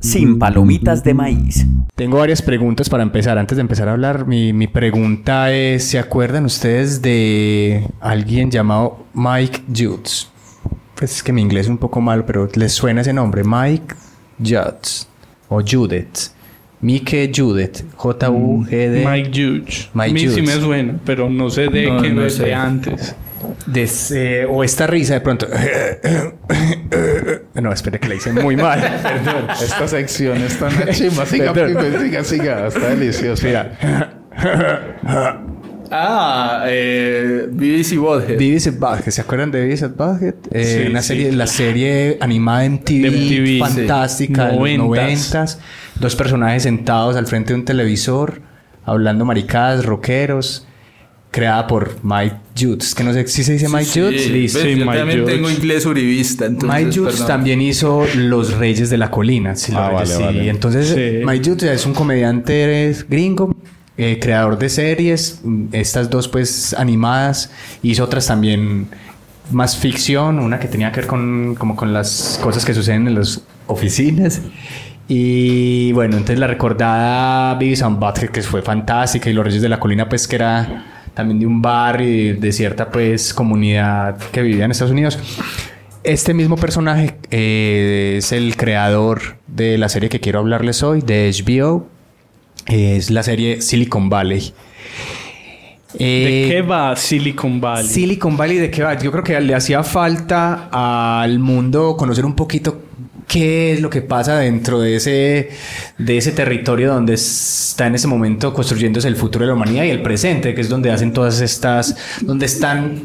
sin palomitas de maíz. Tengo varias preguntas para empezar. Antes de empezar a hablar, mi, mi pregunta es, ¿se acuerdan ustedes de alguien llamado Mike Judds? Pues es que mi inglés es un poco malo, pero les suena ese nombre, Mike Judds o Judith. Mike Judith, J-U-G-D. Mike Judge. Mike a mí sí Judge. me suena, pero no sé de No, qué no de sé. antes. Des- eh, o esta risa de pronto. no, espere que la hice muy mal. Perdón. Esta sección está una chimba. Siga, Perdón. pibe, siga, siga. Está delicioso. Mira, Ah, eh. Beavis Butthead, ¿se acuerdan de Beavis and Butthead? Eh, Sí, una sí. serie, la serie animada MTV, MTV, sí. fantástica, de los noventas. Dos personajes sentados al frente de un televisor, hablando maricadas, rockeros, creada por Mike Judds. Que no sé si se dice Mike Sí, Judds. Listo. ves, Sí, yo Mike también tengo inglés uribista, entonces, Mike perdón. también hizo Los Reyes de la Colina. Sí, Los Ah, vale, sí. vale. Entonces, Sí. Mike Judds es un comediante gringo, eh, creador de series. Estas dos, pues, animadas. Hizo otras también más ficción. Una que tenía que ver con, como con las cosas que suceden en las oficinas. Y bueno, entonces la recordada Beavis and Butthead, que fue fantástica. Y Los Reyes de la Colina, pues, que era también de un barrio y de cierta, pues, comunidad que vivía en Estados Unidos. Este mismo personaje eh, es el creador de la serie que quiero hablarles hoy, de HBO. Es la serie Silicon Valley. ¿De Eh, qué va Silicon Valley? Silicon Valley, ¿de qué va? Yo creo que le hacía falta al mundo conocer un poquito qué es lo que pasa dentro de ese, de ese territorio donde está en ese momento construyéndose el futuro de la humanidad y el presente, que es donde hacen todas estas, donde están,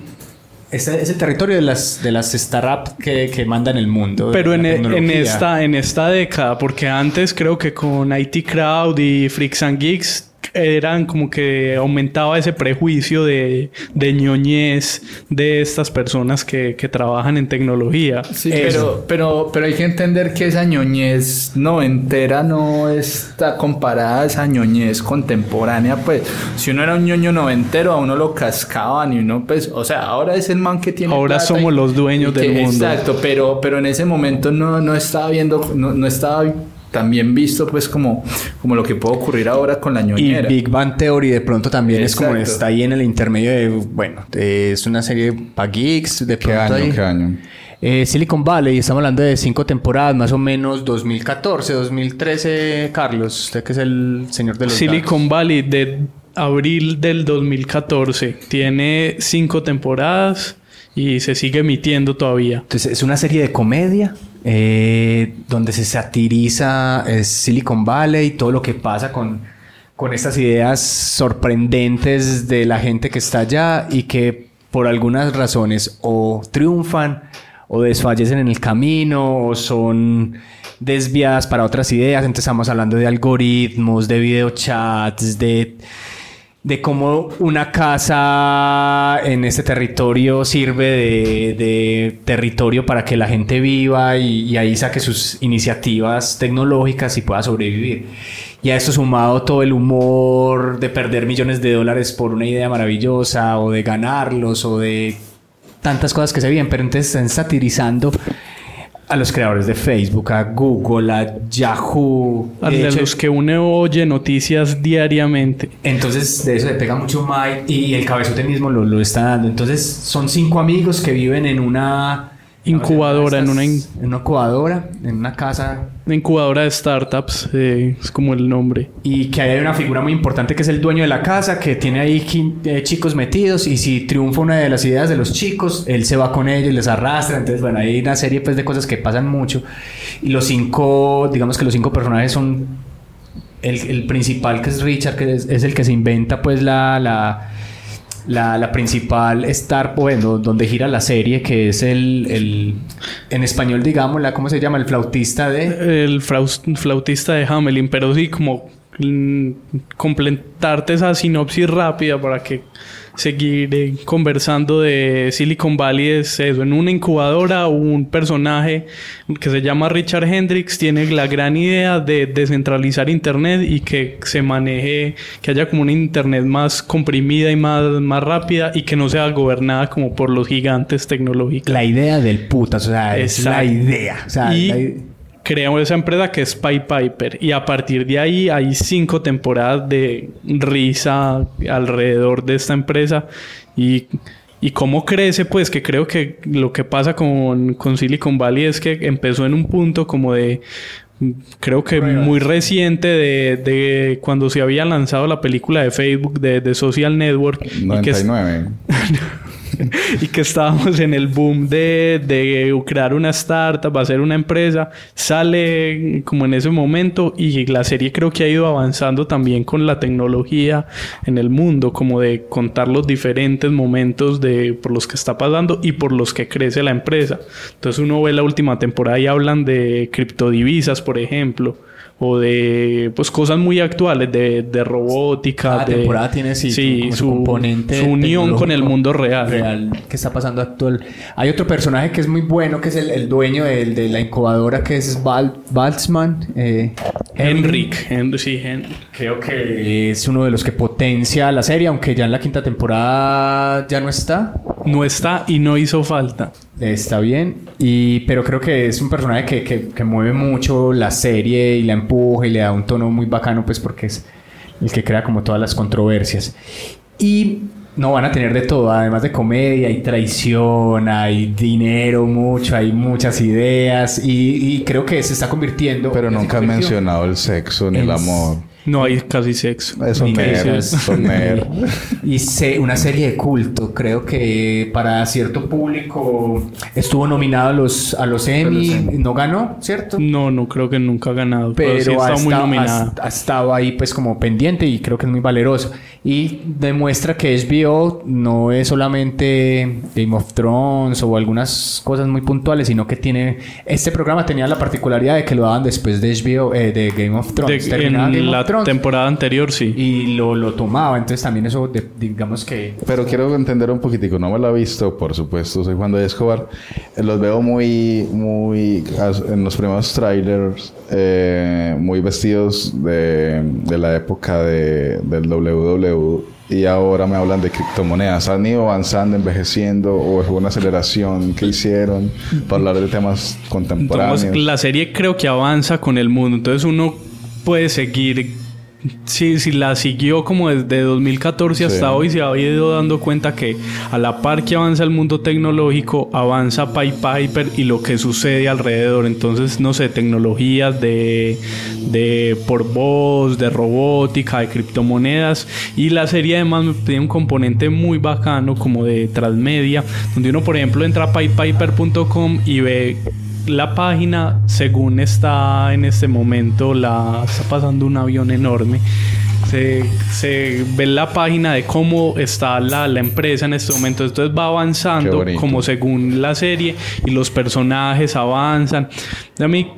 ese, ese territorio de las, de las startups que, que mandan el mundo. Pero en, e- en esta, en esta década, porque antes creo que con IT Crowd y Freaks and Geeks eran como que aumentaba ese prejuicio de, de ñoñez de estas personas que, que trabajan en tecnología. Sí, Eso. pero, pero, pero hay que entender que esa ñoñez noventera no está comparada a esa ñoñez contemporánea. Pues, si uno era un ñoño noventero, a uno lo cascaban y uno, pues, o sea, ahora es el man que tiene. Ahora plata somos y- los dueños y que- del mundo. Exacto, pero, pero en ese momento no, no estaba viendo, no, no estaba también visto, pues, como, como lo que puede ocurrir ahora con la Y ñoñera. Big Bang Theory de pronto también es como está ahí en el intermedio de, bueno, de- es una serie para geeks, de pronto ahí. año? Eh, Silicon Valley, estamos hablando de cinco temporadas, más o menos 2014, 2013, Carlos, usted que es el señor de los Silicon Valley de abril del 2014 tiene cinco temporadas y se sigue emitiendo todavía. Entonces es una serie de comedia eh, donde se satiriza eh, Silicon Valley y todo lo que pasa con, con estas ideas sorprendentes de la gente que está allá y que por algunas razones o triunfan o desfallecen en el camino o son desviadas para otras ideas. Entonces estamos hablando de algoritmos, de videochats, de de cómo una casa en este territorio sirve de, territorio para que la gente viva y, ahí saque sus iniciativas tecnológicas y pueda sobrevivir. Y a esto sumado todo el humor de perder millones de dólares por una idea maravillosa o de ganarlos o de tantas cosas que se vienen, pero entonces están satirizando a los creadores de Facebook, a Google, a Yahoo. A De hecho, los que uno oye noticias diariamente. entonces, de eso le pega mucho Mike y el cabezote mismo lo, lo está dando. Entonces, son cinco amigos que viven en una Incubadora, en una in- una incubadora, en una casa Una incubadora de startups, eh, es como el nombre. y que hay una figura muy importante que es el dueño de la casa, que tiene ahí eh, chicos metidos y si triunfa una de las ideas de los chicos, él se va con ellos, les arrastra. Entonces, bueno, hay una serie pues de cosas que pasan mucho y los cinco, digamos que los cinco personajes son el, el principal que es Richard, que es, es el que se inventa pues la, la, la, la principal star, bueno, donde gira la serie, que es el, el en español digamos, la, ¿cómo se llama? El flautista de... El flautista de Hamelin, pero sí, como mm, completarte esa sinopsis rápida para que seguir eh, conversando de Silicon Valley es eso. En una incubadora, un personaje que se llama Richard Hendricks tiene la gran idea de descentralizar Internet y que se maneje, que haya como una Internet más comprimida y más, más rápida y que no sea gobernada como por los gigantes tecnológicos. La idea del putas, o sea, es la idea. O sea, y la i- crea esa empresa que es Pie Piper. Y a partir de ahí hay cinco temporadas de risa alrededor de esta empresa. Y, y cómo crece pues que creo que lo que pasa con, con Silicon Valley es que empezó en un punto como de creo que muy reciente de, de, cuando se había lanzado la película de Facebook de, de Social Network 99 y que, y que estábamos en el boom de, de crear una startup, hacer una empresa, sale como en ese momento y la serie creo que ha ido avanzando también con la tecnología en el mundo, como de contar los diferentes momentos de por los que está pasando y por los que crece la empresa. Entonces uno ve la última temporada y hablan de criptodivisas, por ejemplo o de pues cosas muy actuales de, de robótica de temporada tiene sí, su, componente su unión con el mundo real real que está pasando actual. Hay otro personaje que es muy bueno, que es el, el dueño del- de, la incubadora, que es Val, Baltzman. eh, Henrik Hen- sí Creo que es uno de los que potencia la serie, aunque ya en la quinta temporada ya no está. No está y no hizo falta Está bien, y, pero creo que es un personaje que, que, que mueve mucho la serie y la empuja y le da un tono muy bacano, pues porque es el que crea como todas las controversias. Y no van a tener de todo, además de comedia, hay traición, hay dinero mucho, hay muchas ideas y, y creo que se está convirtiendo... Pero nunca convirtió mencionado el sexo ni el amor. No hay casi sexo Eso Ni nerd. Y se- una serie de culto. Creo que para cierto público estuvo nominado a los, a los Emmy. No ganó, ¿cierto? no no creo que nunca ha ganado pero, Pero sí ha, está muy estado, nominada ha- ha estado ahí pues como pendiente y creo que es muy valeroso. Y demuestra que HBO no es solamente Game of Thrones o algunas cosas muy puntuales, sino que tiene... Este programa tenía la particularidad de que lo daban después de HBO, eh, de Game of Thrones. De- en Game la of Thrones temporada anterior sí y lo, lo tomaba. Entonces también eso, de- digamos que... Pero quiero entender un poquitico, no me lo he visto, por supuesto, soy Juan de Escobar. Los veo muy, muy, en los primeros trailers, eh, muy vestidos de, de la época de, del WW. Y ahora me hablan de criptomonedas. ¿Han ido avanzando, envejeciendo o fue una aceleración que hicieron para hablar de temas contemporáneos? Entonces, la serie creo que avanza con el mundo. Entonces uno puede seguir. Si, si la siguió como desde 2014 hasta Sí. hoy, se ha ido dando cuenta que a la par que avanza el mundo tecnológico, avanza Pied Piper y lo que sucede alrededor. Entonces, no sé, tecnologías de, de por voz, de robótica, de criptomonedas. Y la serie además tiene un componente muy bacano como de transmedia, donde uno, por ejemplo, entra a piedpiper.com y ve la página según está en este momento la está pasando un avión enorme. Se, se ve la página de cómo está la, la empresa en este momento. Entonces va avanzando como según la serie y los personajes avanzan. A mí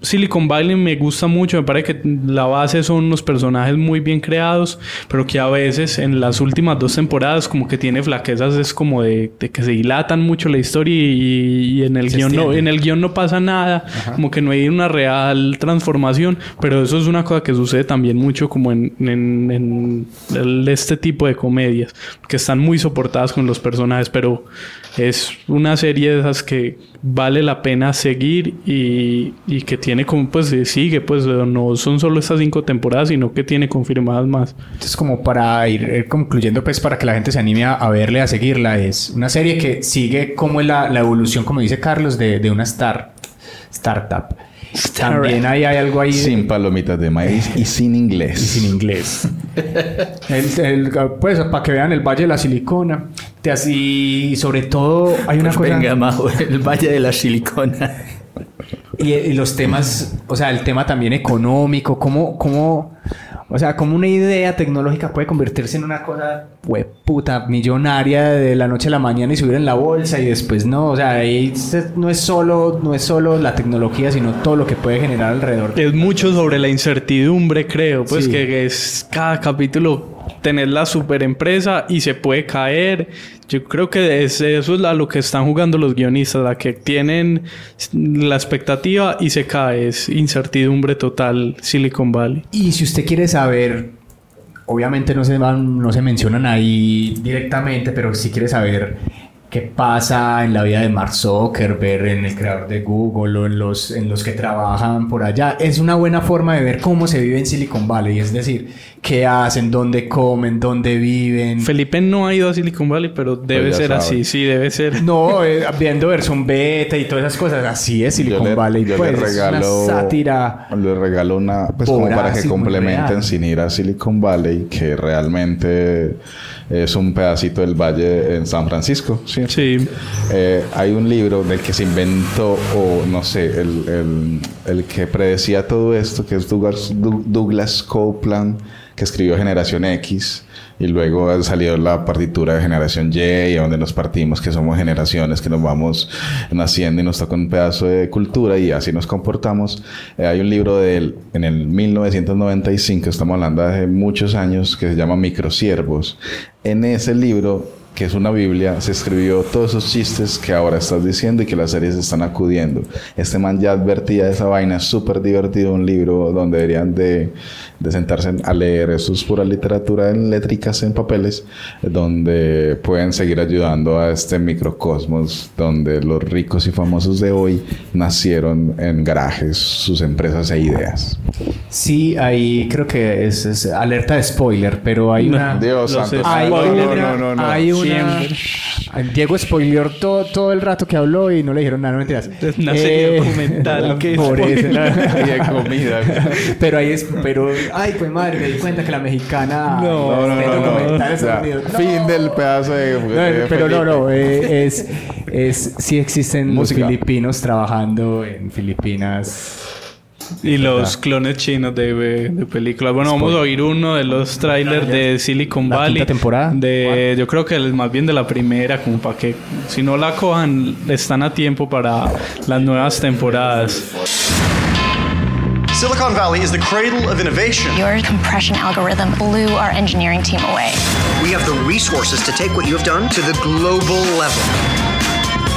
Silicon Valley me gusta mucho, me parece que la base son unos personajes muy bien creados, pero que a veces en las últimas dos temporadas como que tiene flaquezas, es como de, de que se dilatan mucho la historia y, y en el guion no, en el guion no pasa nada, como que no hay una real transformación, pero eso es una cosa que sucede también mucho como en, en- en el- este tipo de comedias, que están muy soportadas con los personajes, pero es una serie de esas que vale la pena seguir y, y que tiene como pues eh, sigue pues eh, no son solo estas cinco temporadas sino que tiene confirmadas más Entonces, como para ir eh, concluyendo, pues para que la gente se anime a, a verle, a seguirla, es una serie que sigue como la, la evolución, como dice Carlos, de, de una star, startup. También hay, hay algo ahí de- Sin palomitas de maíz y sin inglés. y sin inglés. El- el- pues para que vean el Valle de la Silicona. Te así, y sobre todo hay una Pues cosa... venga, Majo, el Valle de la Silicona. Y, y los temas, o sea, el tema también económico, cómo, cómo, o sea, cómo una idea tecnológica puede convertirse en una cosa, pues, puta, millonaria de la noche a la mañana y subir en la bolsa y después no, o sea, ahí se- no es solo, no es solo la tecnología, sino todo lo que puede generar alrededor. es mucho sobre la incertidumbre creo pues Sí. que es cada capítulo tener la super empresa y se puede caer yo creo que es, eso es a lo que están jugando los guionistas la que tienen la expectativa y se cae es incertidumbre total Silicon Valley. Y si usted quiere saber, obviamente no se van, no se mencionan ahí directamente, pero si quiere saber qué pasa en la vida de Mark Zuckerberg, en el creador de Google o en los, en los que trabajan por allá. Es una buena forma de ver cómo se vive en Silicon Valley, es decir, qué hacen, dónde comen, dónde viven. Felipe no ha ido a Silicon Valley, pero debe ya ser sabe. así, sí, debe ser. No, eh, viendo versión beta y todas esas cosas, así es Silicon yo le, Valley. yo pues, le es regalo una sátira. le regalo una pues como para que complementen sin ir a Silicon Valley que realmente es un pedacito del valle en San Francisco ¿sí? Sí. Eh, hay un libro del que se inventó o no sé el, el- el que predecía todo esto que es Douglas, Douglas Copeland que escribió Generación X y luego ha salido la partitura de Generación Y, donde nos partimos, que somos generaciones que nos vamos naciendo y nos toca un pedazo de cultura y así nos comportamos. Eh, hay un libro de él en el 1995, estamos hablando de hace muchos años, que se llama Microsiervos. En ese libro que es una Biblia, se escribió todos esos chistes que ahora estás diciendo y que las series están acudiendo. Este man ya advertía de esa vaina, es súper divertido, un libro donde deberían de, de sentarse a leer, eso es pura literatura en létricas, en papeles, donde pueden seguir ayudando a este microcosmos, donde los ricos y famosos de hoy nacieron en garajes, sus empresas e ideas. Sí, ahí creo que es, es alerta de spoiler, pero hay una... Dios santo. Hay no, no, no, no, no. hay una- Siempre. Diego spoileó todo, todo el rato que habló y no le dijeron nada, no mentiras. Es una serie documental que por eso, comida. pero ahí es, pero, ay, pues madre, me di cuenta que la mexicana. No, este no, no. Fin del pedazo de. Pero no, no, eh, es, es, sí existen Música. los filipinos trabajando en Filipinas. Y los clones chinos de, de películas. Bueno, vamos a oír uno de los trailers de Silicon La Valley. quinta temporada. De, yo creo que el- más bien de la primera, como para que si no la cojan, están a tiempo para las nuevas temporadas. Silicon Valley is the cradle of innovation. Your compression algorithm blew our engineering team away. We have the resources to take what you have done to the global level.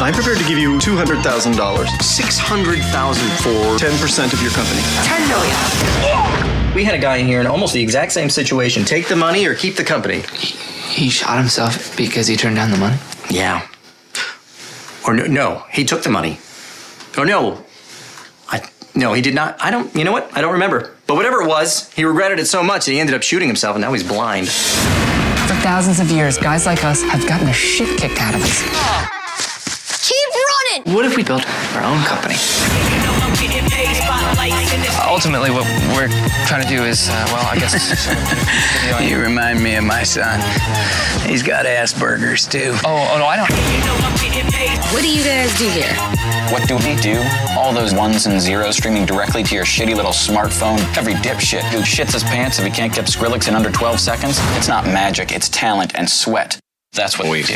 I'm prepared to give you $200,000, 600,000 for 10% of your company. 10 million. We had a guy in here in almost the exact same situation. Take the money or keep the company. He shot himself because he turned down the money. Yeah. Or no, no, he took the money. Or no. I no, he did not. I don't you know what? I don't remember. But whatever it was, he regretted it so much that he ended up shooting himself and now he's blind. For thousands of years, guys like us have gotten the shit kicked out of us. Keep running! What if we built our own company? Ultimately, what we're trying to do is, uh, well, I guess. You remind me of my son. He's got Asperger's too. oh, oh, no, I don't. What do you guys do here? What do we do? All those ones and zeros streaming directly to your shitty little smartphone. Every dipshit who shits his pants if he can't get Skrillex in under 12 seconds. It's not magic, it's talent and sweat. That's what we do.